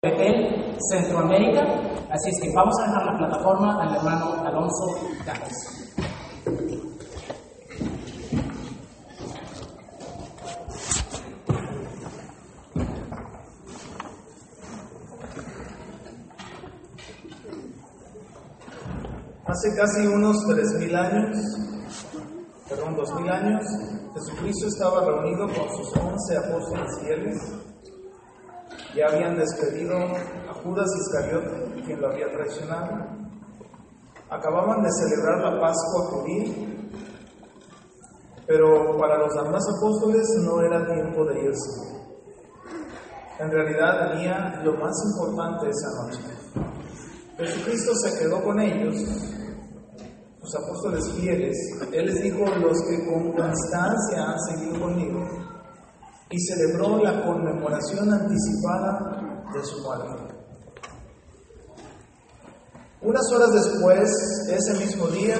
Centroamérica, así es que vamos a dejar la plataforma al hermano Alonso Gámez. Hace casi unos 3.000 años, perdón, 2.000 años, Jesucristo estaba reunido con sus 11 apóstoles fieles. Ya habían despedido a Judas Iscariote, quien lo había traicionado. Acababan de celebrar la Pascua judía, pero para los demás apóstoles no era tiempo de irse. En realidad tenía lo más importante esa noche. Jesucristo se quedó con ellos los apóstoles fieles, Él les dijo, los que con constancia han seguido conmigo, y celebró la conmemoración anticipada de su muerte. Unas horas después, ese mismo día,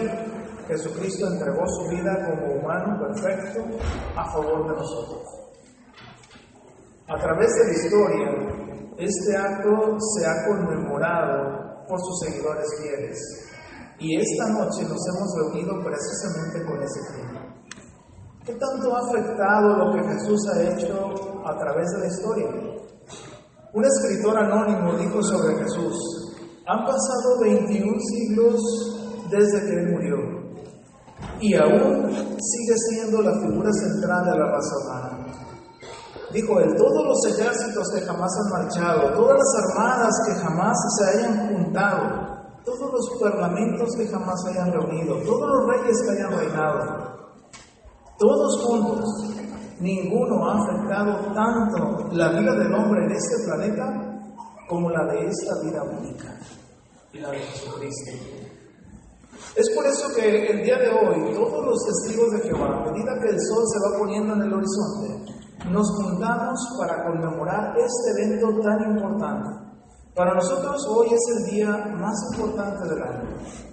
Jesucristo entregó su vida como humano perfecto a favor de nosotros. A través de la historia, este acto se ha conmemorado por sus seguidores fieles. Y esta noche nos hemos reunido precisamente con ese fin. ¿Qué tanto ha afectado lo que Jesús ha hecho a través de la historia? Un escritor anónimo dijo sobre Jesús, han pasado 21 siglos desde que Él murió y aún sigue siendo la figura central de la raza humana. Dijo él, todos los ejércitos que jamás han marchado, todas las armadas que jamás se hayan juntado, todos los parlamentos que jamás hayan reunido, todos los reyes que hayan reinado, todos juntos, ninguno ha afectado tanto la vida del hombre en este planeta como la de esta vida única la de Jesucristo. Es por eso que el día de hoy todos los testigos de Jehová, a medida que el sol se va poniendo en el horizonte, nos juntamos para conmemorar este evento tan importante. Para nosotros hoy es el día más importante del año.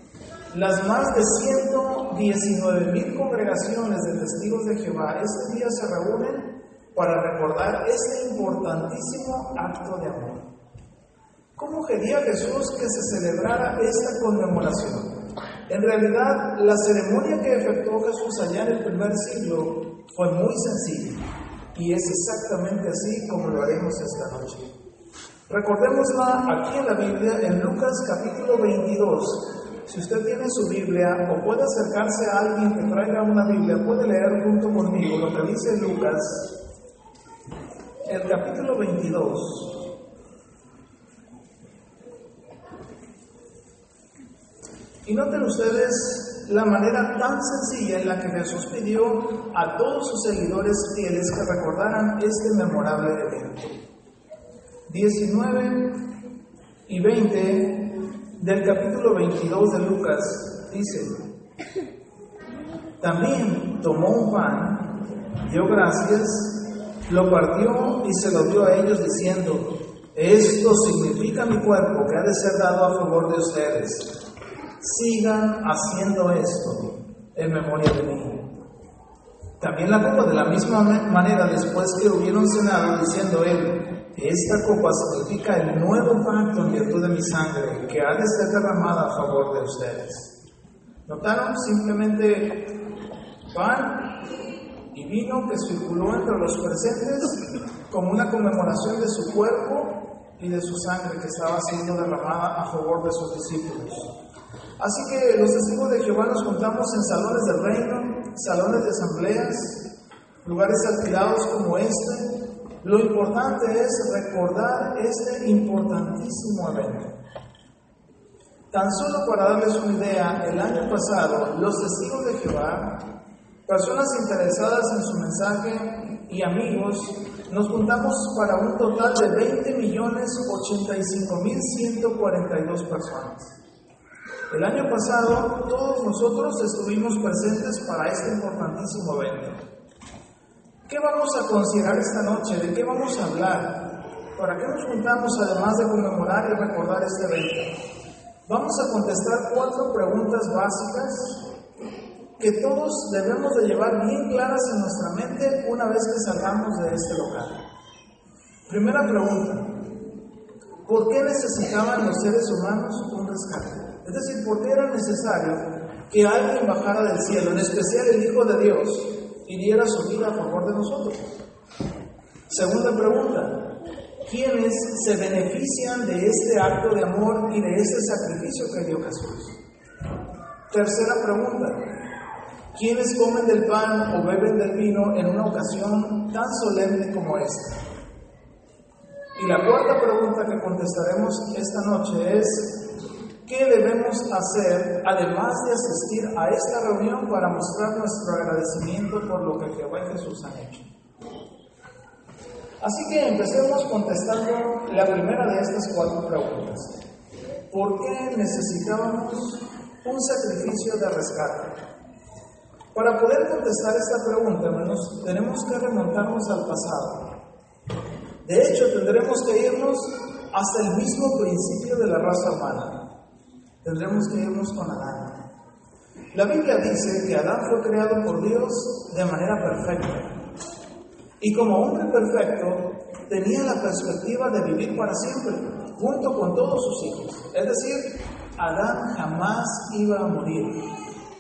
Las más de 119 mil congregaciones de testigos de Jehová este día se reúnen para recordar este importantísimo acto de amor. ¿Cómo quería Jesús que se celebrara esta conmemoración? En realidad, la ceremonia que efectuó Jesús allá en el primer siglo fue muy sencilla y es exactamente así como lo haremos esta noche. Recordémosla aquí en la Biblia, en Lucas capítulo 22. Si usted tiene su Biblia o puede acercarse a alguien que traiga una Biblia, puede leer junto conmigo lo que dice Lucas, el capítulo 22. Y noten ustedes la manera tan sencilla en la que Jesús pidió a todos sus seguidores fieles que recordaran este memorable evento. 19 y 20 del capítulo 22 de Lucas dice, también tomó un pan, dio gracias, lo partió y se lo dio a ellos diciendo, esto significa mi cuerpo que ha de ser dado a favor de ustedes sigan haciendo esto en memoria de mí. También la copa, de la misma manera, después que hubieron cenado, diciendo él, esta copa significa el nuevo pacto en virtud de mi sangre, que ha de ser derramada a favor de ustedes. ¿Notaron? Simplemente pan y vino que circuló entre los presentes como una conmemoración de su cuerpo y de su sangre que estaba siendo derramada a favor de sus discípulos. Así que los testigos de Jehová nos contamos en salones del reino, salones de asambleas, lugares alquilados como este. Lo importante es recordar este importantísimo evento. Tan solo para darles una idea, el año pasado los testigos de Jehová, personas interesadas en su mensaje y amigos, nos juntamos para un total de 20 millones 85 mil 142 personas. El año pasado todos nosotros estuvimos presentes para este importantísimo evento. ¿Qué vamos a considerar esta noche? ¿De qué vamos a hablar? ¿Para qué nos juntamos además de conmemorar y recordar este evento? Vamos a contestar cuatro preguntas básicas que todos debemos de llevar bien claras en nuestra mente una vez que salgamos de este local. Primera pregunta, ¿por qué necesitaban los seres humanos un rescate? Es decir, ¿por qué era necesario que alguien bajara del cielo, en especial el Hijo de Dios, y diera su vida a favor de nosotros? Segunda pregunta, ¿quiénes se benefician de este acto de amor y de este sacrificio que dio Jesús? Tercera pregunta, ¿quiénes comen del pan o beben del vino en una ocasión tan solemne como esta? Y la cuarta pregunta que contestaremos esta noche es, ¿Qué debemos hacer además de asistir a esta reunión para mostrar nuestro agradecimiento por lo que Jehová y Jesús han hecho? Así que empecemos contestando la primera de estas cuatro preguntas. ¿Por qué necesitábamos un sacrificio de rescate? Para poder contestar esta pregunta, hermanos, tenemos que remontarnos al pasado. De hecho, tendremos que irnos hasta el mismo principio de la raza humana tendremos que irnos con Adán. La Biblia dice que Adán fue creado por Dios de manera perfecta. Y como hombre perfecto, tenía la perspectiva de vivir para siempre, junto con todos sus hijos. Es decir, Adán jamás iba a morir.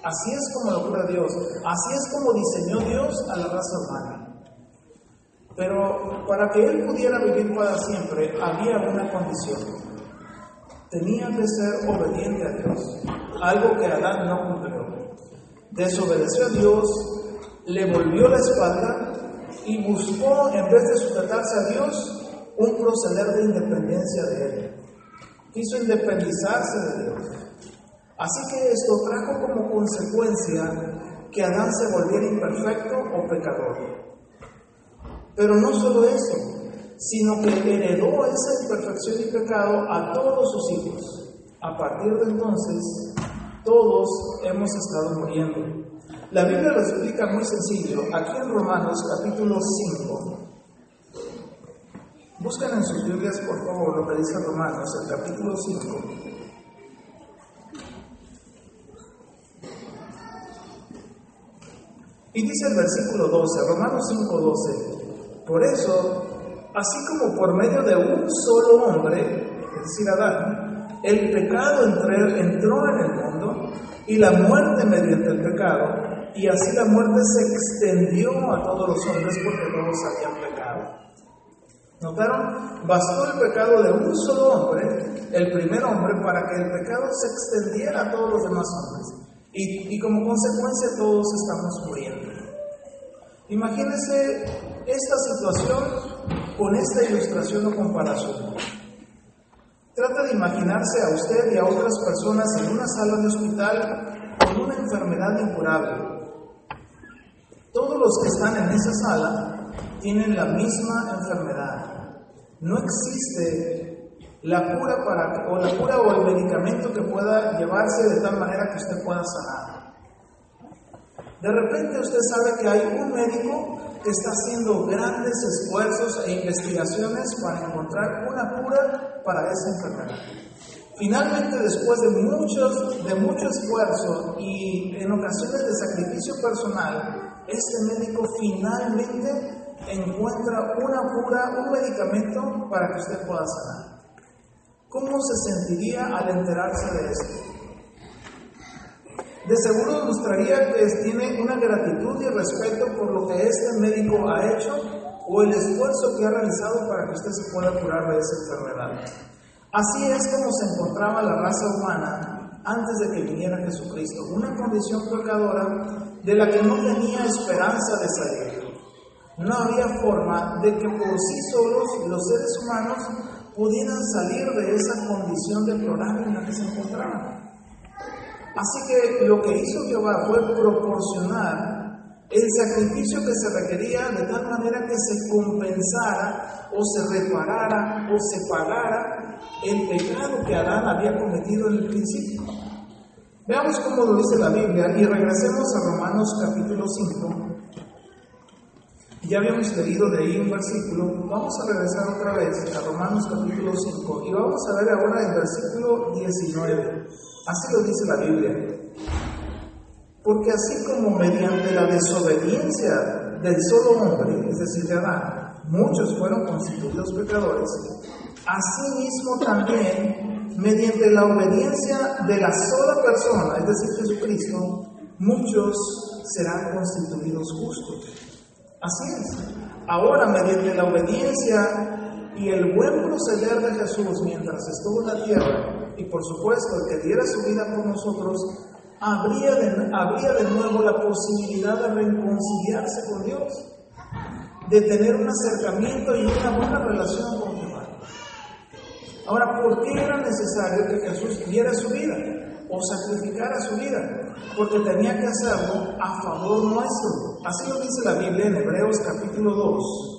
Así es como lo cura Dios. Así es como diseñó Dios a la raza humana. Pero para que él pudiera vivir para siempre, había una condición tenía que ser obediente a Dios, algo que Adán no cumplió. Desobedeció a Dios, le volvió la espalda y buscó, en vez de sujetarse a Dios, un proceder de independencia de él. Quiso independizarse de Dios. Así que esto trajo como consecuencia que Adán se volviera imperfecto o pecador. Pero no solo eso, sino que heredó esa imperfección y pecado a todos sus hijos. A partir de entonces, todos hemos estado muriendo. La Biblia lo explica muy sencillo, aquí en Romanos capítulo 5. Buscan en sus Biblias, por favor, lo que dice Romanos, el capítulo 5. Y dice el versículo 12, Romanos 5, 12. Por eso, Así como por medio de un solo hombre, es decir, Adán, el pecado entró en el mundo y la muerte mediante el pecado, y así la muerte se extendió a todos los hombres porque todos habían pecado. ¿Notaron? Bastó el pecado de un solo hombre, el primer hombre, para que el pecado se extendiera a todos los demás hombres. Y, y como consecuencia todos estamos muriendo. Imagínense esta situación con esta ilustración o comparación. Trata de imaginarse a usted y a otras personas en una sala de hospital con una enfermedad incurable. Todos los que están en esa sala tienen la misma enfermedad. No existe la cura para o la cura o el medicamento que pueda llevarse de tal manera que usted pueda sanar. De repente usted sabe que hay un médico está haciendo grandes esfuerzos e investigaciones para encontrar una cura para esa enfermedad. Finalmente, después de, muchos, de mucho esfuerzo y en ocasiones de sacrificio personal, este médico finalmente encuentra una cura, un medicamento para que usted pueda sanar. ¿Cómo se sentiría al enterarse de esto? De seguro mostraría que tiene una gratitud y respeto por lo que este médico ha hecho o el esfuerzo que ha realizado para que usted se pueda curar de esa enfermedad. Así es como se encontraba la raza humana antes de que viniera Jesucristo, una condición pecadora de la que no tenía esperanza de salir. No había forma de que por sí solos los seres humanos pudieran salir de esa condición deplorable en la que se encontraban. Así que lo que hizo Jehová fue proporcionar el sacrificio que se requería de tal manera que se compensara o se reparara o se pagara el pecado que Adán había cometido en el principio. Veamos cómo lo dice la Biblia y regresemos a Romanos capítulo 5. Ya habíamos leído de ahí un versículo, vamos a regresar otra vez a Romanos capítulo 5 y vamos a ver ahora el versículo 19. Así lo dice la Biblia. Porque así como mediante la desobediencia del solo hombre, es decir, de Adán, muchos fueron constituidos pecadores, asimismo también mediante la obediencia de la sola persona, es decir, Jesucristo, muchos serán constituidos justos. Así es. Ahora, mediante la obediencia y el buen proceder de Jesús mientras estuvo en la tierra, y por supuesto el que diera su vida por nosotros, habría de, habría de nuevo la posibilidad de reconciliarse con Dios, de tener un acercamiento y una buena relación con Dios. Ahora, ¿por qué era necesario que Jesús diera su vida o sacrificara su vida? Porque tenía que hacerlo a favor nuestro. Así lo dice la Biblia en Hebreos capítulo 2,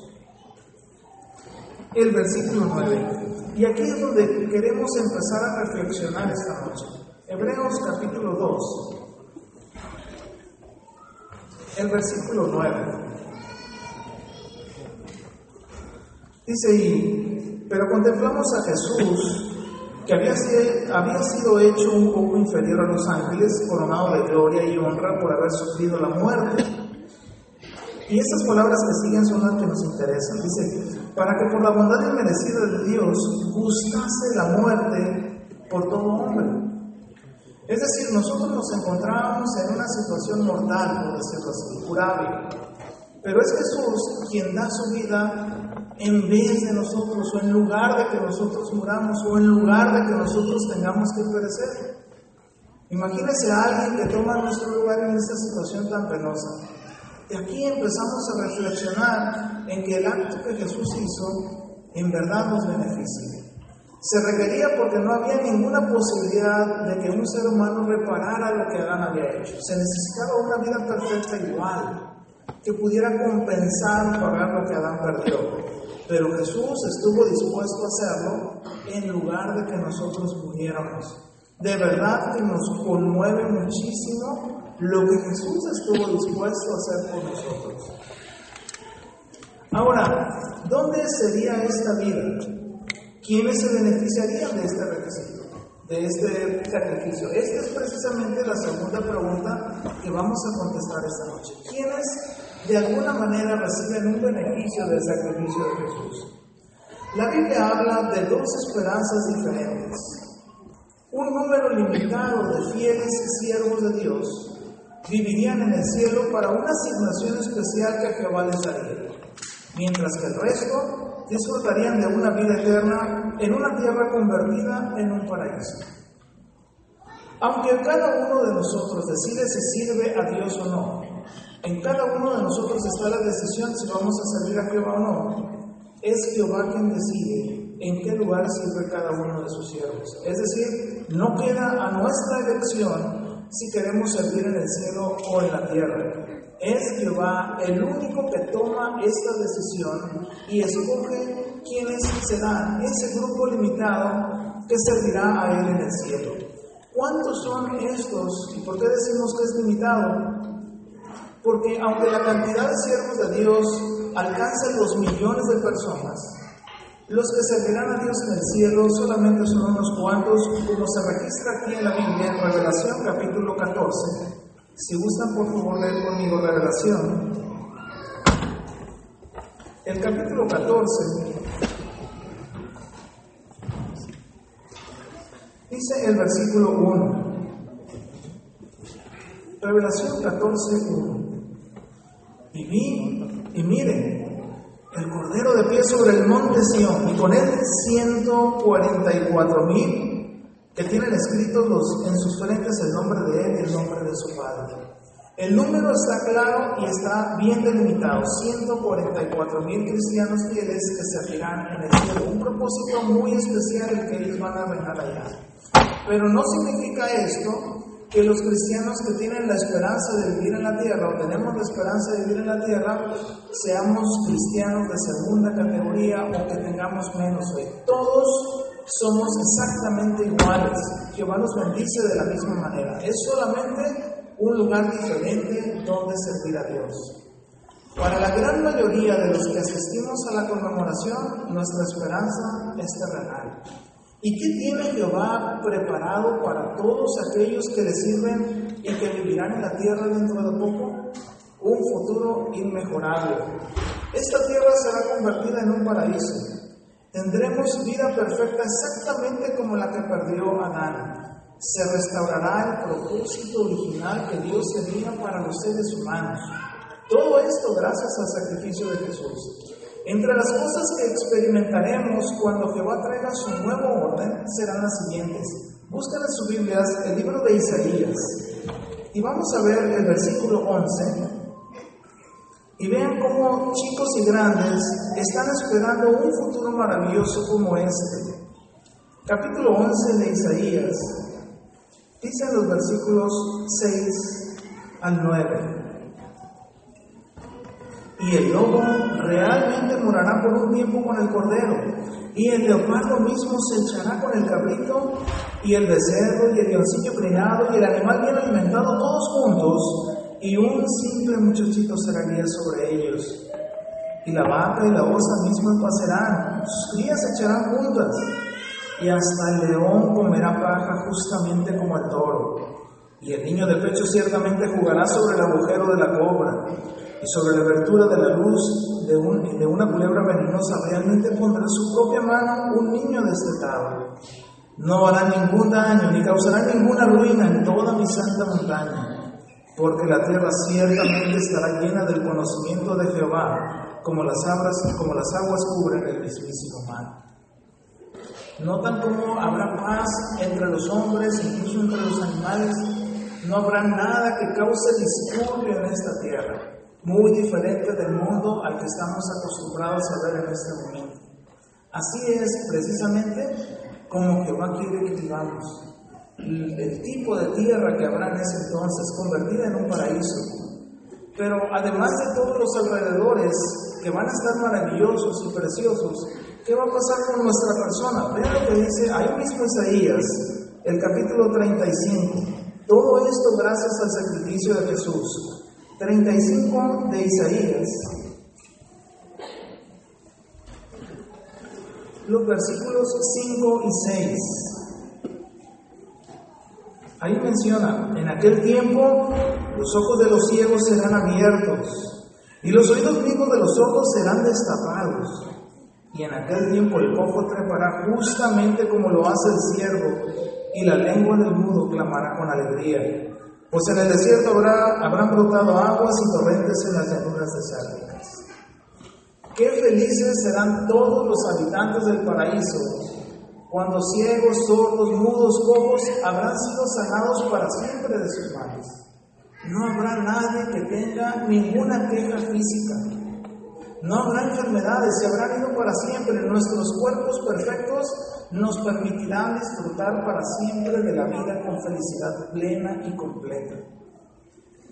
el versículo 9. Y aquí es donde queremos empezar a reflexionar esta noche. Hebreos capítulo 2, el versículo 9. Dice, y, pero contemplamos a Jesús, que había, había sido hecho un poco inferior a los ángeles, coronado de gloria y honra por haber sufrido la muerte. Y estas palabras que siguen son las que nos interesan. Dice, para que por la bondad inmerecida de Dios gustase la muerte por todo hombre es decir, nosotros nos encontrábamos en una situación mortal, por decirlo así, curable. Pero es Jesús quien da su vida en vez de nosotros, o en lugar de que nosotros muramos, o en lugar de que nosotros tengamos que perecer. Imagínese a alguien que toma nuestro lugar en esta situación tan penosa. Y aquí empezamos a reflexionar en que el acto que Jesús hizo en verdad nos beneficia. Se requería porque no había ninguna posibilidad de que un ser humano reparara lo que Adán había hecho. Se necesitaba una vida perfecta igual, que pudiera compensar, pagar lo que Adán perdió. Pero Jesús estuvo dispuesto a hacerlo en lugar de que nosotros muriéramos. De verdad que nos conmueve muchísimo lo que Jesús estuvo dispuesto a hacer por nosotros. Ahora, ¿dónde sería esta vida? ¿Quiénes se beneficiarían de este requisito, de este sacrificio? Esta es precisamente la segunda pregunta que vamos a contestar esta noche. ¿Quiénes de alguna manera reciben un beneficio del sacrificio de Jesús? La Biblia habla de dos esperanzas diferentes. Un número limitado de fieles siervos de Dios vivirían en el cielo para una asignación especial que Jehová les daría, mientras que el resto disfrutarían de una vida eterna en una tierra convertida en un paraíso. Aunque cada uno de nosotros decide si sirve a Dios o no, en cada uno de nosotros está la decisión si vamos a servir a Jehová o no. Es Jehová quien decide en qué lugar sirve cada uno de sus siervos. Es decir, no queda a nuestra elección si queremos servir en el cielo o en la tierra. Es Jehová el único que toma esta decisión y escoge quiénes serán ese grupo limitado que servirá a Él en el cielo. ¿Cuántos son estos? ¿Y por qué decimos que es limitado? Porque aunque la cantidad de siervos de Dios alcanza los millones de personas, los que servirán a Dios en el cielo solamente son unos cuantos, como se registra aquí en la Biblia, en Revelación capítulo 14, si gustan, por favor, leer conmigo la relación. El capítulo 14 dice el versículo 1. Revelación 14, 1. Y vi, y miren, el Cordero de pie sobre el monte Sión, y con él 144 mil que tienen escritos los, en sus frentes el nombre de Él y el nombre de su Padre. El número está claro y está bien delimitado, 144 mil cristianos fieles que servirán en el cielo, un propósito muy especial el que ellos van a reinar allá. Pero no significa esto que los cristianos que tienen la esperanza de vivir en la tierra o tenemos la esperanza de vivir en la tierra, seamos cristianos de segunda categoría o que tengamos menos fe. Todos somos exactamente iguales. Jehová nos bendice de la misma manera. Es solamente un lugar diferente donde servir a Dios. Para la gran mayoría de los que asistimos a la conmemoración, nuestra esperanza es terrenal. ¿Y qué tiene Jehová preparado para todos aquellos que le sirven y que vivirán en la tierra dentro de poco? Un futuro inmejorable. Esta tierra será convertida en un paraíso. Tendremos vida perfecta exactamente como la que perdió Adán. Se restaurará el propósito original que Dios tenía para los seres humanos. Todo esto gracias al sacrificio de Jesús. Entre las cosas que experimentaremos cuando Jehová traiga su nuevo orden serán las siguientes. Busquen en sus Biblias el libro de Isaías y vamos a ver el versículo 11 y vean cómo chicos y grandes están esperando un futuro maravilloso como este. Capítulo 11 de Isaías dice en los versículos 6 al 9 y el lobo realmente morará por un tiempo con el cordero, y el leopardo mismo se echará con el cabrito, y el becerro, y el leoncillo criado, y el animal bien alimentado, todos juntos, y un simple muchachito será guía sobre ellos. Y la vaca y la osa mismo pacerán, sus crías se echarán juntas, y hasta el león comerá paja justamente como el toro. Y el niño de pecho ciertamente jugará sobre el agujero de la cobra y sobre la abertura de la luz de, de una culebra venenosa realmente pondrá su propia mano un niño destetado. No hará ningún daño ni causará ninguna ruina en toda mi santa montaña, porque la tierra ciertamente estará llena del conocimiento de Jehová, como las aguas, como las aguas cubren el mismísimo mar. Notan cómo habrá paz entre los hombres, incluso entre los animales. No habrá nada que cause discordia en esta tierra muy diferente del mundo al que estamos acostumbrados a ver en este momento. Así es precisamente como Jehová quiere que vivamos. El, tipo de tierra que habrá en ese entonces, convertida en un paraíso. Pero además de todos los alrededores que van a estar maravillosos y preciosos, ¿qué va a pasar con nuestra persona? Vean lo que dice ahí mismo Isaías, el capítulo 35. Todo esto gracias al sacrificio de Jesús. 35 de Isaías, los versículos 5 y 6. Ahí menciona, en aquel tiempo los ojos de los ciegos serán abiertos y los oídos mismos de los ojos serán destapados. Y en aquel tiempo el cojo trepará justamente como lo hace el siervo y la lengua del mudo clamará con alegría. Pues en el desierto habrá, habrán brotado aguas y torrentes en las llanuras desérticas. Qué felices serán todos los habitantes del paraíso cuando ciegos, sordos, mudos, cojos habrán sido sanados para siempre de sus males. No habrá nadie que tenga ninguna queja física. No habrá enfermedades, se habrán ido para siempre. Nuestros cuerpos perfectos nos permitirán disfrutar para siempre de la vida con felicidad plena y completa.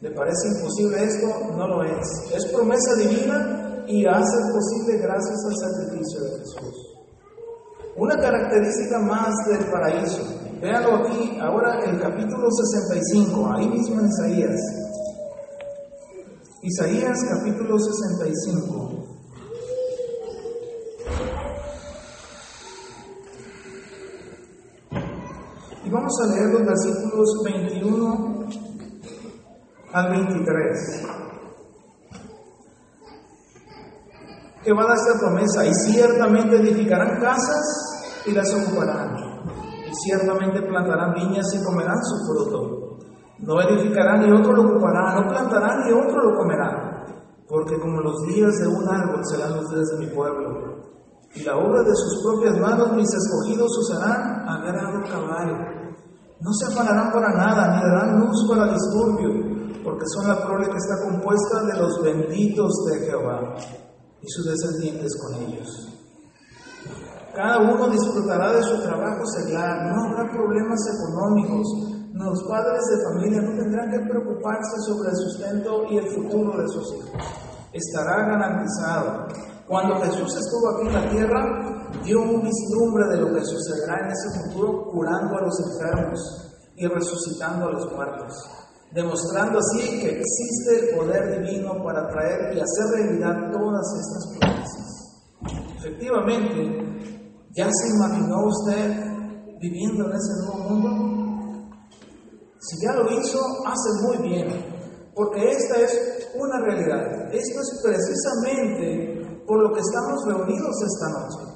¿Le parece imposible esto? No lo es. Es promesa divina y hace posible gracias al sacrificio de Jesús. Una característica más del paraíso. Véanlo aquí, ahora el capítulo 65, ahí mismo en Isaías. Isaías capítulo 65. Vamos a leer los versículos 21 al 23. Que va a dar esta promesa, y ciertamente edificarán casas y las ocuparán, y ciertamente plantarán viñas y comerán su fruto. No edificarán y otro lo ocupará, no plantarán y otro lo comerá, porque como los días de un árbol serán los días de mi pueblo, y la obra de sus propias manos mis escogidos usarán a gran caballo no se afanarán para nada, ni darán luz para disturbio, porque son la prole que está compuesta de los benditos de Jehová y sus descendientes con ellos. Cada uno disfrutará de su trabajo seglar, no habrá problemas económicos, los padres de familia no tendrán que preocuparse sobre el sustento y el futuro de sus hijos. Estará garantizado. Cuando Jesús estuvo aquí en la tierra, dio un vislumbre de lo que sucederá en ese futuro, curando a los enfermos y resucitando a los muertos, demostrando así que existe el poder divino para traer y hacer realidad todas estas promesas. Efectivamente, ¿ya se imaginó usted viviendo en ese nuevo mundo? Si ya lo hizo, hace muy bien, porque esta es una realidad. Esto es precisamente por lo que estamos reunidos esta noche,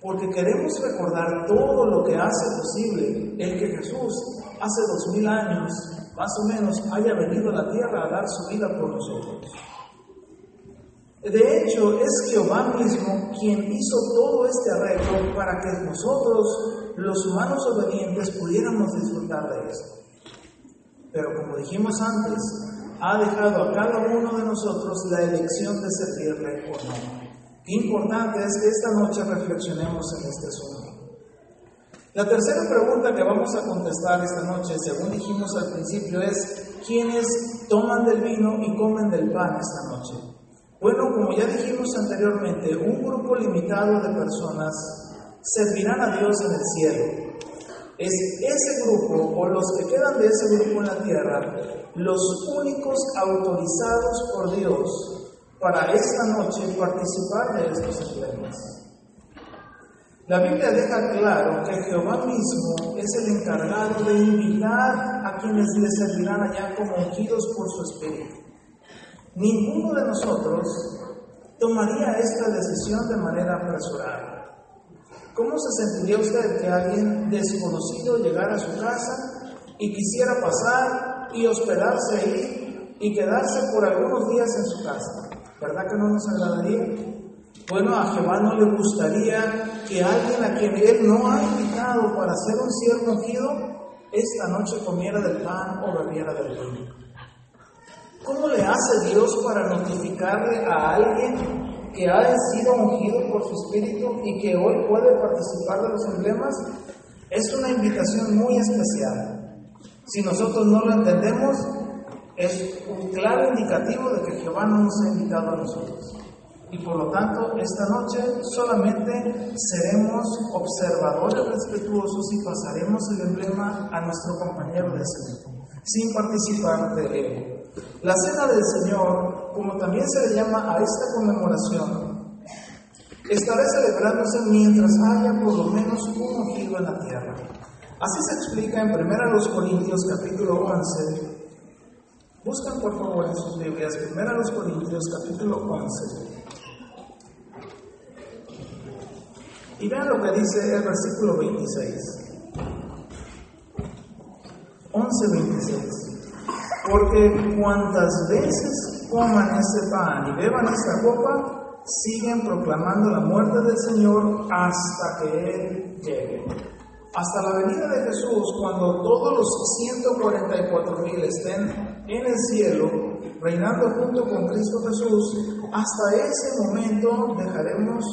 porque queremos recordar todo lo que hace posible el que Jesús hace dos mil años, más o menos, haya venido a la tierra a dar su vida por nosotros. De hecho, es Jehová mismo quien hizo todo este arreglo para que nosotros, los humanos obedientes, pudiéramos disfrutar de esto. Pero como dijimos antes, ha dejado a cada uno de nosotros la elección de servirle o no. Importante es que esta noche reflexionemos en este asunto. La tercera pregunta que vamos a contestar esta noche, según dijimos al principio, es ¿quiénes toman del vino y comen del pan esta noche? Bueno, como ya dijimos anteriormente, un grupo limitado de personas servirán a Dios en el cielo. Es ese grupo o los que quedan de ese grupo en la tierra los únicos autorizados por Dios para esta noche participar de estos emblemas. La Biblia deja claro que Jehová mismo es el encargado de invitar a quienes le servirán allá como ungidos por su espíritu. Ninguno de nosotros tomaría esta decisión de manera apresurada. ¿Cómo se sentiría usted que alguien desconocido llegara a su casa y quisiera pasar y hospedarse ahí y quedarse por algunos días en su casa? ¿Verdad que no nos agradaría? Bueno, a Jehová no le gustaría que alguien a quien él no ha invitado para ser un siervo ungido, esta noche comiera del pan o bebiera del vino. ¿Cómo le hace Dios para notificarle a alguien que ha sido ungido por su espíritu y que hoy puede participar de los emblemas? Es una invitación muy especial. Si nosotros no lo entendemos, es un claro indicativo de que Jehová no nos ha invitado a nosotros. Y por lo tanto, esta noche solamente seremos observadores respetuosos y pasaremos el emblema a nuestro compañero de ese sin participar de él. La cena del Señor, como también se le llama a esta conmemoración, estará celebrándose mientras haya por lo menos un ungido en la tierra. Así se explica en 1 Corintios capítulo 11. Buscan por favor en sus Biblias 1 Corintios capítulo 11. Y vean lo que dice el versículo 26. 11.26. Porque cuantas veces coman ese pan y beban esta copa, siguen proclamando la muerte del Señor hasta que Él llegue. Hasta la venida de Jesús, cuando todos los 144 mil estén en el cielo, reinando junto con Cristo Jesús, hasta ese momento dejaremos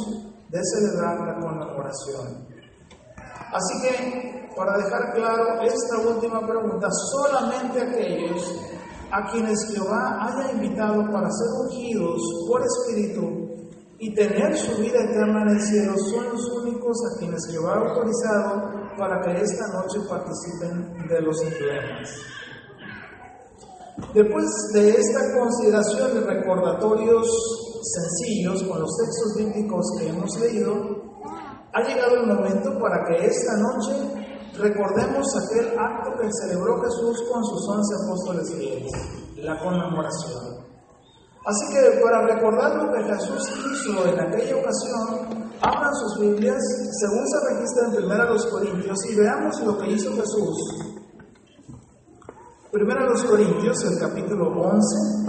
de celebrar la conmemoración. Así que, para dejar claro esta última pregunta, solamente aquellos a quienes Jehová haya invitado para ser ungidos por Espíritu y tener su vida eterna en el cielo son los únicos a quienes Jehová ha autorizado para que esta noche participen de los emblemas. Después de esta consideración de recordatorios sencillos con los textos bíblicos que hemos leído, ha llegado el momento para que esta noche recordemos aquel acto que celebró Jesús con sus once apóstoles fieles, la conmemoración. Así que para recordar lo que Jesús hizo en aquella ocasión, abran sus Biblias según se registra en 1 Corintios y veamos lo que hizo Jesús. 1 Corintios, el capítulo 11,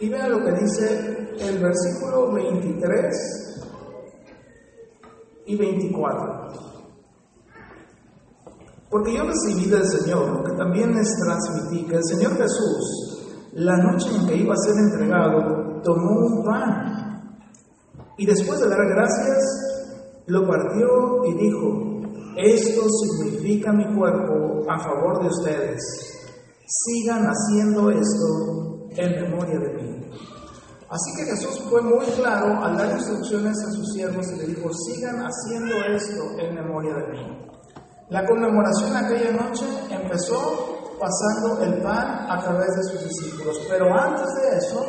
Y vean lo que dice el versículo 23 y 24. Porque yo recibí del Señor, lo que también les transmití, que el Señor Jesús, la noche en que iba a ser entregado, tomó un pan y después de dar gracias, lo partió y dijo, esto significa mi cuerpo a favor de ustedes. Sigan haciendo esto en memoria de mí. Así que Jesús fue muy claro al dar instrucciones a sus siervos y le dijo, sigan haciendo esto en memoria de mí. La conmemoración aquella noche empezó pasando el pan a través de sus discípulos, pero antes de eso,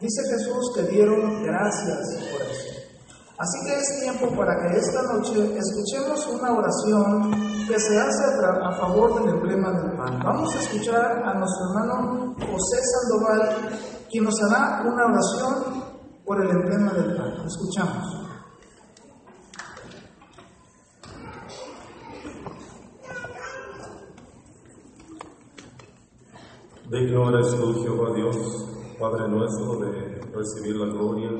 dice Jesús que dieron gracias por eso. Así que es tiempo para que esta noche escuchemos una oración que se hace a, favor del emblema del pan. Vamos a escuchar a nuestro hermano José Sandoval, quien nos hará una oración por el emblema del pan. Escuchamos. Digno eres tú, Jehová Dios, Padre nuestro, de recibir la gloria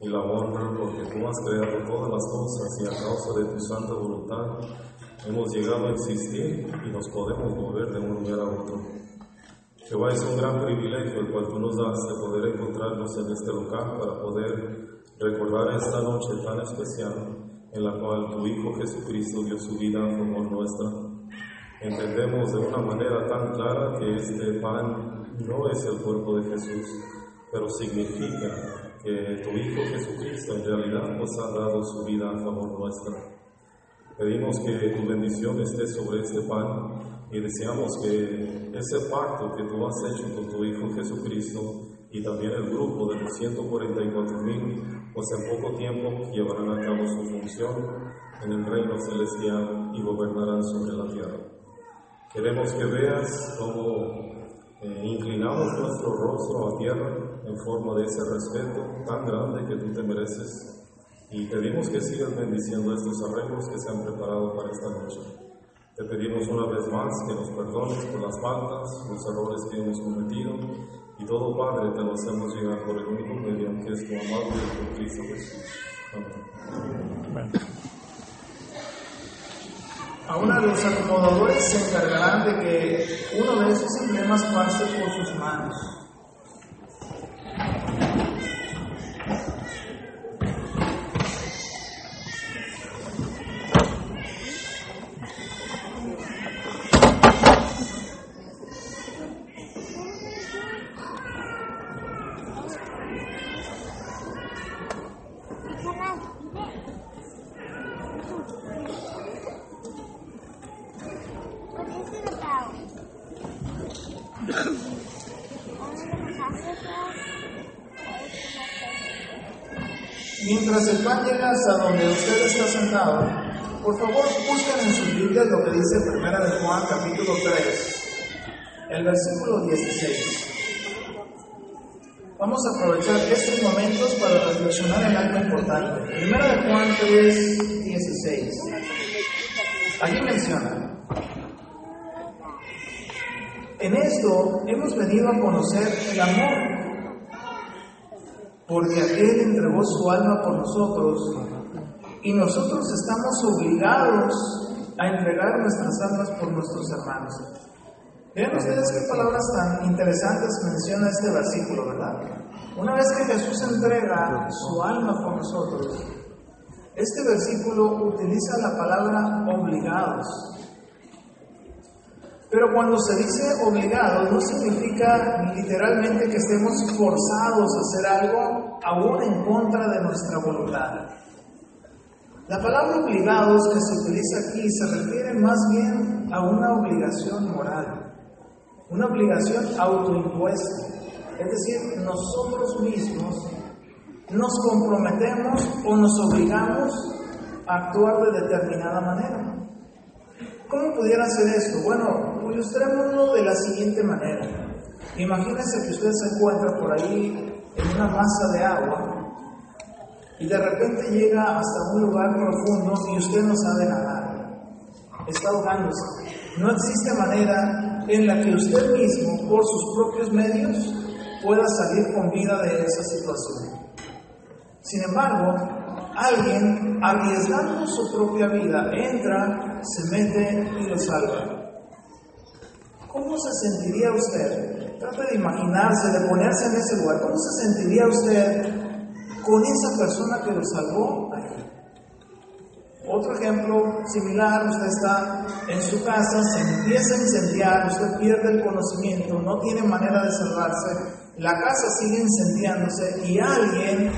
y la honra, porque tú has creado todas las cosas y a causa de tu santa voluntad hemos llegado a existir y nos podemos mover de un lugar a otro. Jehová es un gran privilegio el cual tú nos das de poder encontrarnos en este lugar para poder recordar esta noche tan especial en la cual tu Hijo Jesucristo dio su vida a nuestra entendemos de una manera tan clara que este pan no es el cuerpo de Jesús, pero significa que tu Hijo Jesucristo en realidad nos ha dado su vida a favor nuestra. Pedimos que tu bendición esté sobre este pan y deseamos que ese pacto que tú has hecho con tu Hijo Jesucristo y también el grupo de los 144 mil, pues en poco tiempo llevarán a cabo su función en el reino celestial y gobernarán sobre la tierra. Queremos que veas cómo eh, inclinamos nuestro rostro a tierra en forma de ese respeto tan grande que tú te mereces y pedimos que sigas bendiciendo estos arreglos que se han preparado para esta noche. Te pedimos una vez más que nos perdones por las faltas, los errores que hemos cometido y todo Padre te lo hacemos llegar por el único medio que es tu amado y Cristo Jesús. Amén. Ahora los acomodadores se encargarán de que uno de esos emblemas pase por sus manos. Mientras el pan llega hasta donde usted está sentado, por favor busquen en sus Biblias lo que dice Primera de Juan capítulo 3, el versículo 16. Vamos a aprovechar estos momentos para reflexionar en algo importante. Primera de Juan 3, 16. Allí menciona, en esto hemos venido a conocer el amor porque aquel entregó su alma por nosotros y nosotros estamos obligados a entregar nuestras almas por nuestros hermanos. Vean ustedes qué palabras tan interesantes menciona este versículo, ¿verdad? Una vez que Jesús entrega su alma por nosotros, este versículo utiliza la palabra obligados. Pero cuando se dice obligados no significa literalmente que estemos forzados a hacer algo aún en contra de nuestra voluntad. La palabra obligados que se utiliza aquí se refiere más bien a una obligación moral, una obligación autoimpuesta. Es decir, nosotros mismos nos comprometemos o nos obligamos a actuar de determinada manera. ¿Cómo pudiera ser esto? Bueno, ilustrémoslo de la siguiente manera. Imagínense que usted se encuentra por ahí en una masa de agua y de repente llega hasta un lugar profundo y usted no sabe nadar. Está ahogándose. No existe manera en la que usted mismo, por sus propios medios, pueda salir con vida de esa situación. Sin embargo, alguien arriesgando su propia vida entra, se mete y lo salva. ¿Cómo se sentiría usted? Trate de imaginarse, de ponerse en ese lugar. ¿Cómo se sentiría usted con esa persona que lo salvó? Otro ejemplo similar, usted está en su casa, se empieza a incendiar, usted pierde el conocimiento, no tiene manera de salvarse, la casa sigue incendiándose y alguien,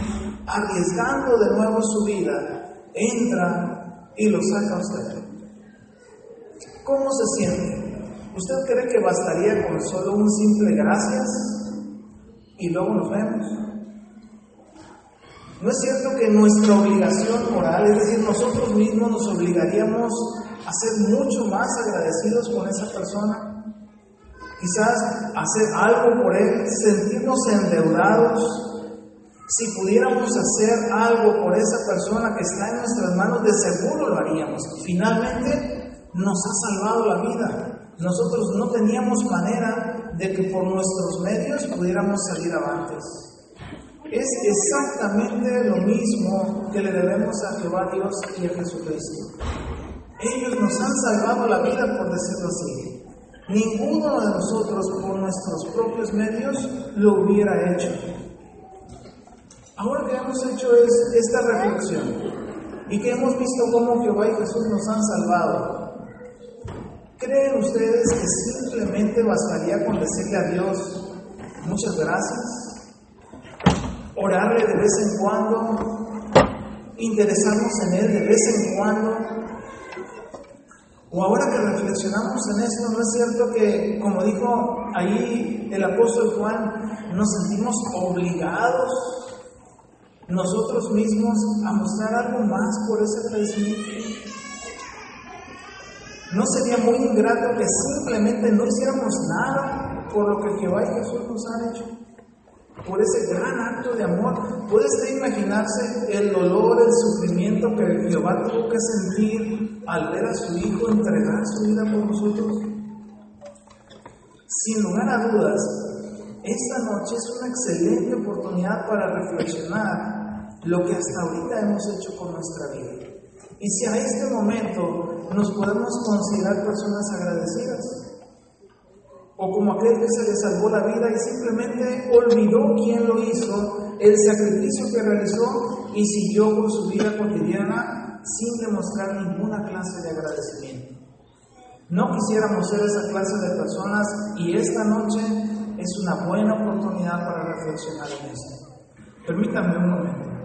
arriesgando de nuevo su vida, entra y lo saca a usted. ¿Cómo se siente? ¿Usted cree que bastaría con solo un simple gracias y luego nos vemos? ¿No es cierto que nuestra obligación moral, es decir, nosotros mismos nos obligaríamos a ser mucho más agradecidos con esa persona? Quizás hacer algo por él, sentirnos endeudados. Si pudiéramos hacer algo por esa persona que está en nuestras manos, de seguro lo haríamos. Finalmente nos ha salvado la vida. Nosotros no teníamos manera de que por nuestros medios pudiéramos salir avantes. Es exactamente lo mismo que le debemos a Jehová Dios y a Jesucristo. Ellos nos han salvado la vida, por decirlo así. Ninguno de nosotros por nuestros propios medios lo hubiera hecho. Ahora que hemos hecho es esta reflexión y que hemos visto cómo Jehová y Jesús nos han salvado, ¿creen ustedes que simplemente bastaría con decirle a Dios muchas gracias? orarle de vez en cuando, interesarnos en Él de vez en cuando. O ahora que reflexionamos en esto, ¿no es cierto que, como dijo ahí el apóstol Juan, nos sentimos obligados nosotros mismos a mostrar algo más por ese agradecimiento? ¿No sería muy ingrato que simplemente no hiciéramos nada por lo que Jehová y Jesús nos han hecho? por ese gran acto de amor. ¿Puede usted imaginarse el dolor, el sufrimiento que Jehová tuvo que sentir al ver a su Hijo entregar su vida por nosotros? Sin lugar a dudas, esta noche es una excelente oportunidad para reflexionar lo que hasta ahorita hemos hecho con nuestra vida. Y si a este momento nos podemos considerar personas agradecidas o como aquel que se le salvó la vida y simplemente olvidó quién lo hizo, el sacrificio que realizó y siguió con su vida cotidiana sin demostrar ninguna clase de agradecimiento. No quisiéramos ser esa clase de personas y esta noche es una buena oportunidad para reflexionar en esto. Permítanme un momento.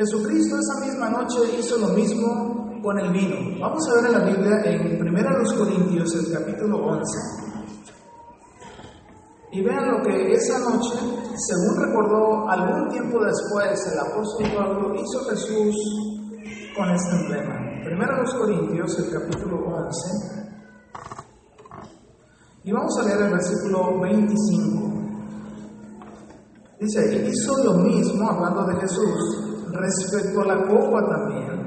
Jesucristo esa misma noche hizo lo mismo con el vino. Vamos a ver en la Biblia, en 1 Corintios, el capítulo 11. Y vean lo que esa noche, según recordó algún tiempo después el apóstol Pablo, hizo Jesús con este emblema. 1 Corintios, el capítulo 11. Y vamos a leer el versículo 25. Dice, hizo lo mismo, hablando de Jesús, respecto a la copa también,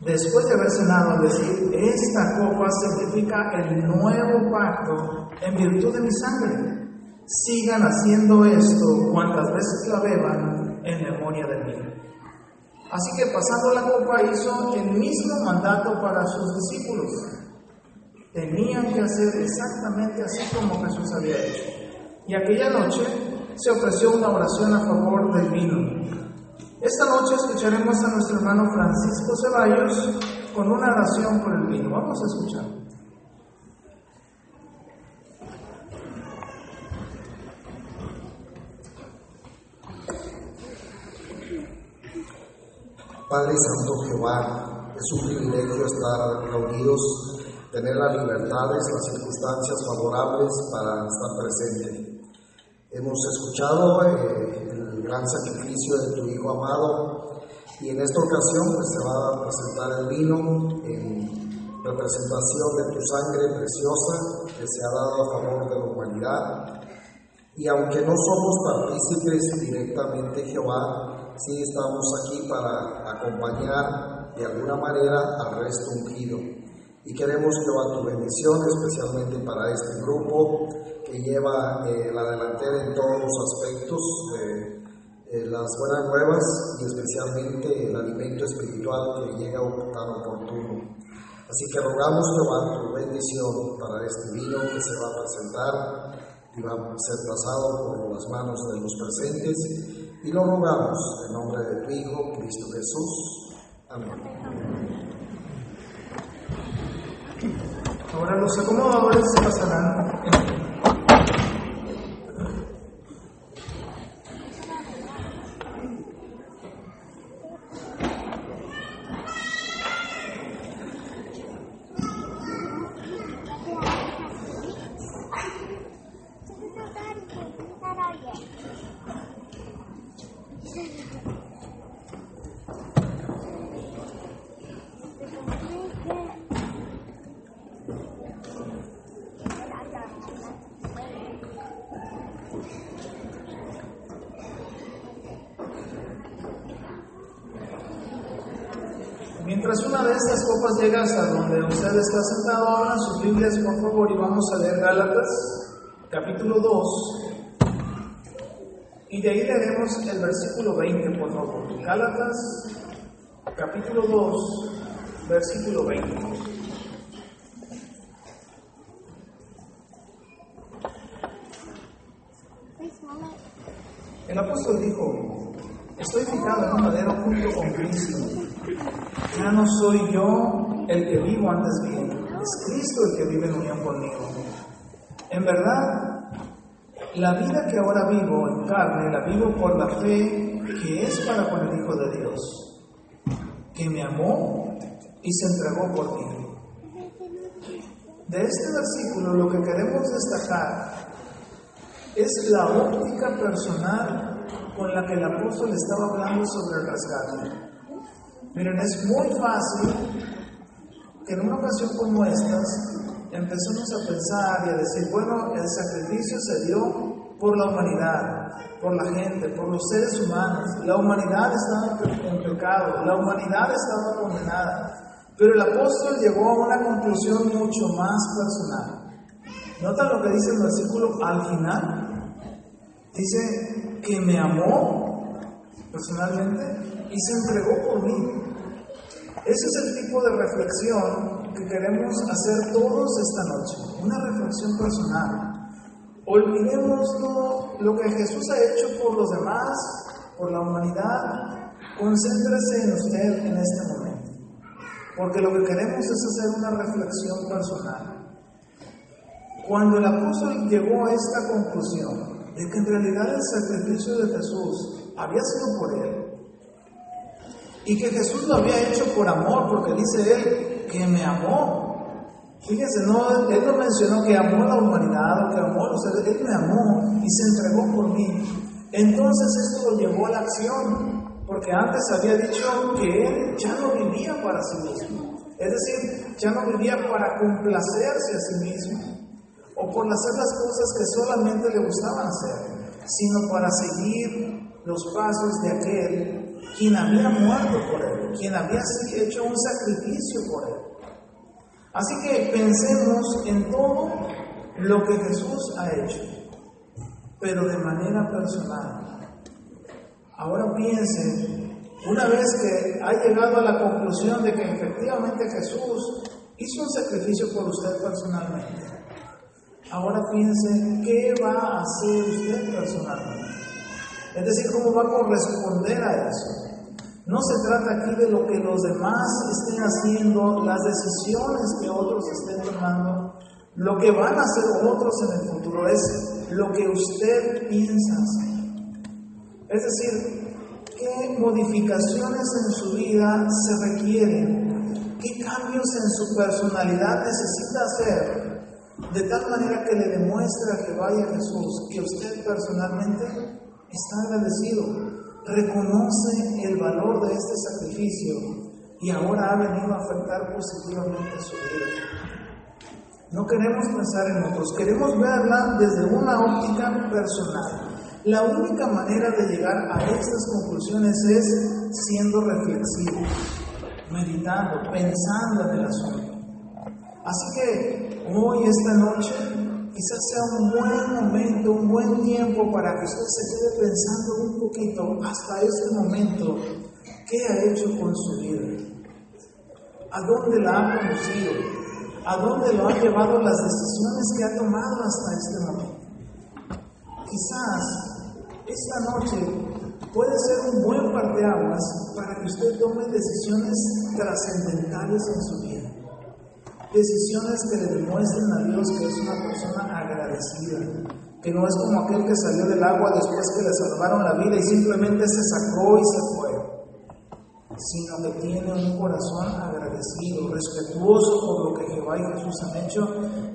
después de haber cenado, decir, esta copa significa el nuevo pacto en virtud de mi sangre. Sigan haciendo esto cuantas veces la beban en memoria de mí. Así que pasando la copa hizo el mismo mandato para sus discípulos. Tenían que hacer exactamente así como Jesús había hecho. Y aquella noche se ofreció una oración a favor del vino. Esta noche escucharemos a nuestro hermano Francisco Ceballos con una oración por el vino. Vamos a escuchar. Padre Santo Jehová, es un privilegio estar reunidos, tener las libertades, las circunstancias favorables para estar presente. Hemos escuchado eh, gran sacrificio de tu Hijo amado. Y en esta ocasión pues, se va a presentar el vino en representación de tu sangre preciosa que se ha dado a favor de la humanidad. Y aunque no somos partícipes directamente Jehová, sí estamos aquí para acompañar de alguna manera al resto ungido. Y queremos, Jehová, tu bendición, especialmente para este grupo que lleva eh, la delantera en todos los aspectos de eh, las buenas nuevas y especialmente el alimento espiritual que llega tan oportuno. Así que rogamos, Jehová, tu bendición para este vino que se va a presentar y va a ser pasado por las manos de los presentes. Y lo rogamos en nombre de tu Hijo, Cristo Jesús. Amén. Ahora los acomodadores se pasarán Mientras una de estas copas llega hasta donde usted está sentado, abran sus Biblias por favor y vamos a leer Gálatas, capítulo 2. Y de ahí leeremos el versículo 20, por favor. Gálatas, capítulo 2, versículo 20. El apóstol dijo, estoy fijado en un madero junto con Cristo. Ya no soy yo el que vivo antes bien, es Cristo el que vive en unión conmigo. En verdad, la vida que ahora vivo en carne, la vivo por la fe que es para con el Hijo de Dios, que me amó y se entregó por mí. De este versículo lo que queremos destacar es la óptica personal con la que el apóstol estaba hablando sobre el rescate. Miren, es muy fácil que en una ocasión como estas empecemos a pensar y a decir, bueno, el sacrificio se dio por la humanidad, por la gente, por los seres humanos. La humanidad estaba en pecado, la humanidad estaba condenada. Pero el apóstol llegó a una conclusión mucho más personal. ¿Notan lo que dice el versículo al final? Dice que me amó personalmente y se entregó por mí. Ese es el tipo de reflexión que queremos hacer todos esta noche, una reflexión personal. Olvidemos todo lo que Jesús ha hecho por los demás, por la humanidad. Concéntrese en usted en este momento, porque lo que queremos es hacer una reflexión personal. Cuando el apóstol llegó a esta conclusión de que en realidad el sacrificio de Jesús había sido por él, y que Jesús lo había hecho por amor, porque dice él que me amó. Fíjense, no, él no mencionó que amó a la humanidad, que amó a los seres, él me amó y se entregó por mí. Entonces esto lo llevó a la acción, porque antes había dicho que él ya no vivía para sí mismo. Es decir, ya no vivía para complacerse a sí mismo o por hacer las cosas que solamente le gustaban hacer, sino para seguir los pasos de aquel quien había muerto por él, quien había hecho un sacrificio por él. Así que pensemos en todo lo que Jesús ha hecho, pero de manera personal. Ahora piensen, una vez que ha llegado a la conclusión de que efectivamente Jesús hizo un sacrificio por usted personalmente, ahora piensen qué va a hacer usted personalmente. Es decir, cómo va a corresponder a eso. No se trata aquí de lo que los demás estén haciendo, las decisiones que otros estén tomando, lo que van a hacer otros en el futuro, es lo que usted piensa hacer. Es decir, qué modificaciones en su vida se requieren, qué cambios en su personalidad necesita hacer, de tal manera que le demuestre a Jehová y a Jesús que usted personalmente está agradecido reconoce el valor de este sacrificio y ahora ha venido a afectar positivamente su vida. No queremos pensar en otros, queremos verla desde una óptica personal. La única manera de llegar a estas conclusiones es siendo reflexivos, meditando, pensando en el asunto. Así que hoy, esta noche, quizás sea un buen momento, un buen tiempo para que usted se quede pensando un poquito hasta este momento, ¿qué ha hecho con su vida? ¿A dónde la ha conducido? ¿A dónde lo han llevado las decisiones que ha tomado hasta este momento? Quizás esta noche puede ser un buen parteaguas para que usted tome decisiones trascendentales en su vida. Decisiones que le demuestren a Dios que es una persona agradecida, que no es como aquel que salió del agua después que le salvaron la vida y simplemente se sacó y se fue, sino que tiene un corazón agradecido, respetuoso por lo que Jehová y Jesús han hecho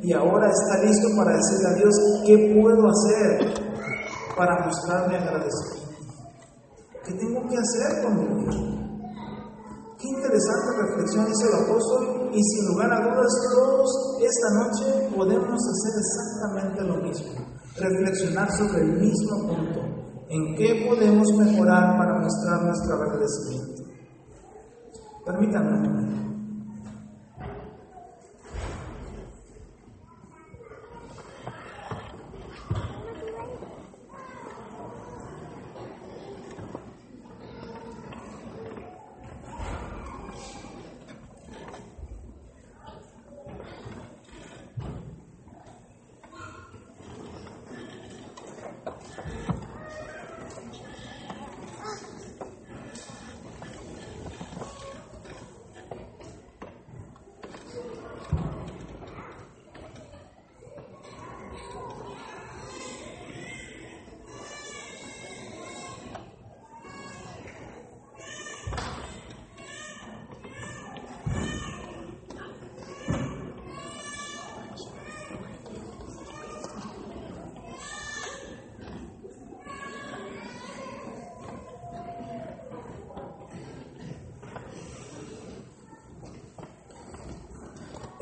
y ahora está listo para decirle a Dios, ¿qué puedo hacer para mostrarme agradecimiento. ¿Qué tengo que hacer con mi vida? Qué interesante reflexión hizo el apóstol y sin lugar a dudas todos esta noche podemos hacer exactamente lo mismo, reflexionar sobre el mismo punto, en qué podemos mejorar para mostrar nuestro agradecimiento. Permítanme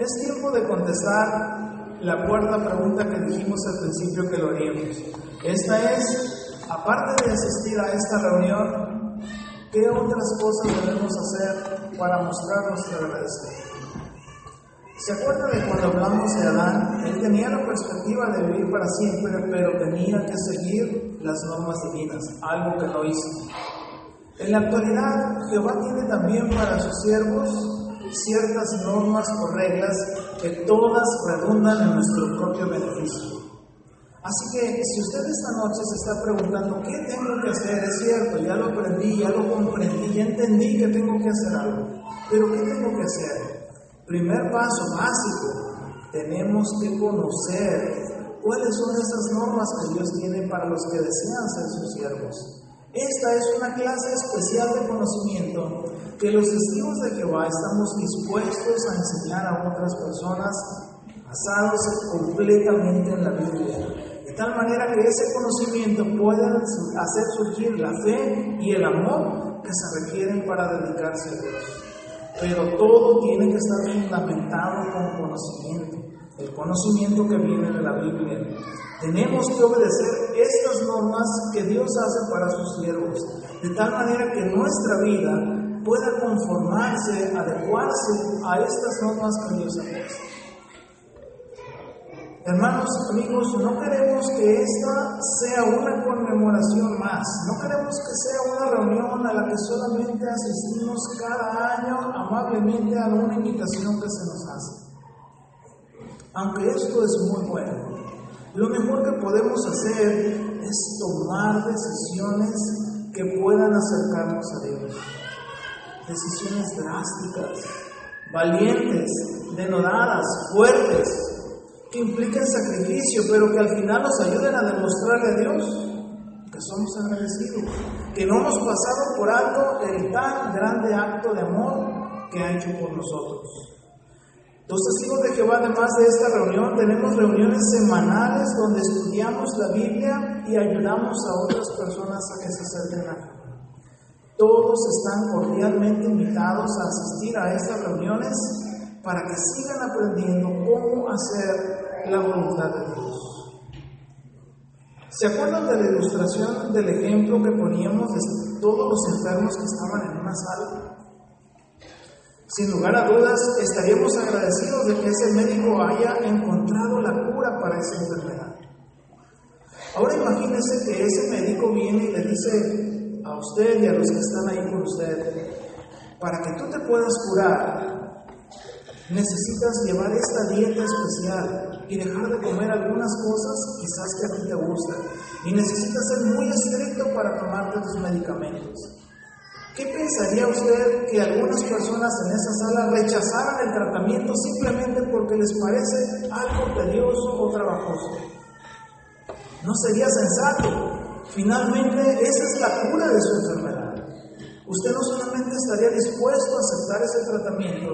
Es tiempo de contestar la cuarta pregunta que dijimos al principio que lo haríamos. Esta es, aparte de asistir a esta reunión, ¿qué otras cosas debemos hacer para mostrar nuestra agradecimiento? ¿Se acuerdan de cuando hablamos de Adán? Él tenía la perspectiva de vivir para siempre, pero tenía que seguir las normas divinas, algo que no hizo. En la actualidad, Jehová tiene también para sus siervos ciertas normas o reglas que todas redundan en nuestro propio beneficio. Así que si usted esta noche se está preguntando, ¿qué tengo que hacer? Es cierto, ya lo aprendí, ya lo comprendí, ya entendí que tengo que hacer algo. Pero ¿qué tengo que hacer? Primer paso básico, tenemos que conocer cuáles son esas normas que Dios tiene para los que desean ser sus siervos. Esta es una clase especial de conocimiento que los testigos de Jehová estamos dispuestos a enseñar a otras personas basados completamente en la Biblia. De tal manera que ese conocimiento pueda hacer surgir la fe y el amor que se requieren para dedicarse a Dios. Pero todo tiene que estar fundamentado con conocimiento, el conocimiento que viene de la Biblia. Tenemos que obedecer estas normas que Dios hace para sus siervos, de tal manera que nuestra vida pueda conformarse, adecuarse a estas normas que Dios ha puesto. Hermanos, amigos, no queremos que esta sea una conmemoración más, no queremos que sea una reunión a la que solamente asistimos cada año amablemente a una invitación que se nos hace. Aunque esto es muy bueno, lo mejor que podemos hacer es tomar decisiones que puedan acercarnos a Dios decisiones drásticas, valientes, denodadas, fuertes, que impliquen sacrificio, pero que al final nos ayuden a demostrarle a Dios que somos agradecidos, que no hemos pasado por alto el tan grande acto de amor que ha hecho por nosotros. Los testigos de Jehová, además de esta reunión, tenemos reuniones semanales donde estudiamos la Biblia y ayudamos a otras personas a que se acerquen a Jehová. Todos están cordialmente invitados a asistir a estas reuniones para que sigan aprendiendo cómo hacer la voluntad de Dios. ¿Se acuerdan de la ilustración del ejemplo que poníamos de todos los enfermos que estaban en una sala? Sin lugar a dudas, estaríamos agradecidos de que ese médico haya encontrado la cura para esa enfermedad. Ahora imagínese que ese médico viene y le dice a usted y a los que están ahí con usted, para que tú te puedas curar, necesitas llevar esta dieta especial y dejar de comer algunas cosas quizás que a ti te gustan. Y necesitas ser muy estricto para tomarte tus medicamentos. ¿Qué pensaría usted que algunas personas en esa sala rechazaran el tratamiento simplemente porque les parece algo tedioso o trabajoso? No sería sensato. Finalmente, esa es la cura de su enfermedad. Usted no solamente estaría dispuesto a aceptar ese tratamiento,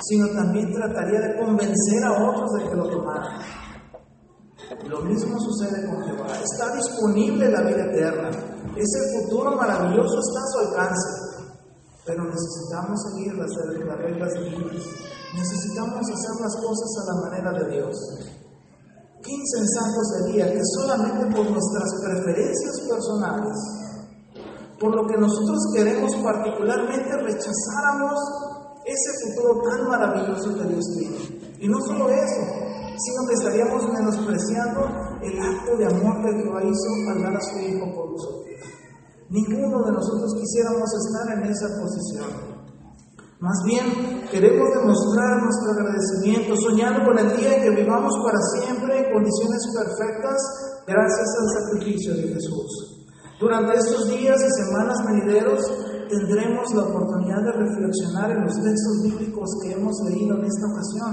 sino también trataría de convencer a otros de que lo tomaran. Lo mismo sucede con Jehová. Está disponible la vida eterna. Ese futuro maravilloso está a su alcance. Pero necesitamos seguir las, las reglas divinas. Necesitamos hacer las cosas a la manera de Dios. Qué insensato sería que solamente por nuestras preferencias personales, por lo que nosotros queremos particularmente, rechazáramos ese futuro tan maravilloso que Dios tiene. Y no solo eso, sino que estaríamos menospreciando el acto de amor que Dios hizo al dar a su Hijo por nosotros. Ninguno de nosotros quisiéramos estar en esa posición. Más bien, queremos demostrar nuestro agradecimiento, soñando con el día en que vivamos para siempre en condiciones perfectas gracias al sacrificio de Jesús. Durante estos días y semanas venideros tendremos la oportunidad de reflexionar en los textos bíblicos que hemos leído en esta ocasión,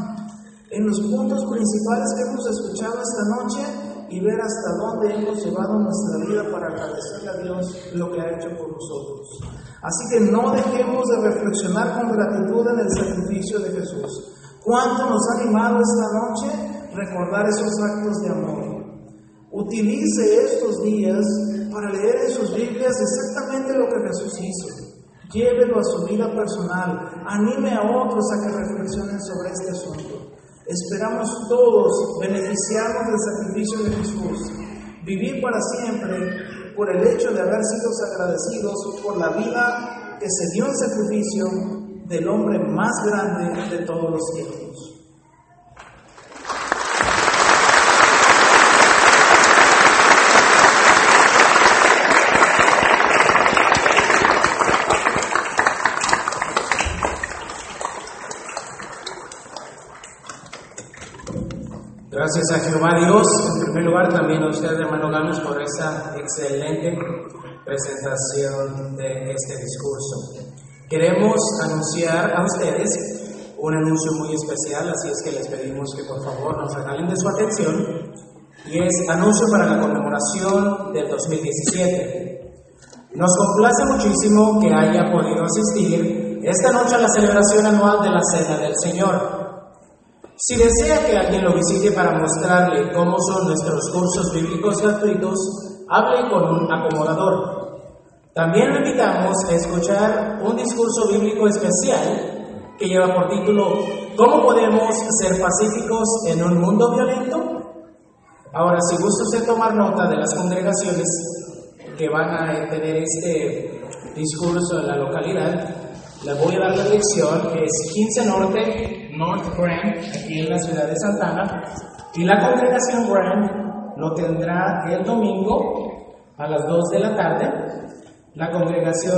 en los puntos principales que hemos escuchado esta noche y ver hasta dónde hemos llevado nuestra vida para agradecerle a Dios lo que ha hecho por nosotros. Así que no dejemos de reflexionar con gratitud en el sacrificio de Jesús. ¿Cuánto nos ha animado esta noche recordar esos actos de amor? Utilice estos días para leer en sus Biblias exactamente lo que Jesús hizo. Llévelo a su vida personal. Anime a otros a que reflexionen sobre este asunto. Esperamos todos beneficiarnos del sacrificio de Jesús, vivir para siempre por el hecho de haber sido agradecidos por la vida que se dio en sacrificio del hombre más grande de todos los tiempos. Gracias a Jehová Dios, en primer lugar también a usted, hermano Gamos, por esa excelente presentación de este discurso. Queremos anunciar a ustedes un anuncio muy especial, así es que les pedimos que por favor nos regalen de su atención, y es anuncio para la conmemoración del 2017. Nos complace muchísimo que haya podido asistir esta noche a la celebración anual de la Cena del Señor. Si desea que alguien lo visite para mostrarle cómo son nuestros cursos bíblicos gratuitos, hable con un acomodador. También le invitamos a escuchar un discurso bíblico especial que lleva por título ¿Cómo podemos ser pacíficos en un mundo violento? Ahora, si gusta usted tomar nota de las congregaciones que van a tener este discurso en la localidad, le voy a dar la dirección, que es 15 Norte, North Grand, aquí en la ciudad de Santana, y la congregación Grand lo tendrá el domingo a las 2 de la tarde. La congregación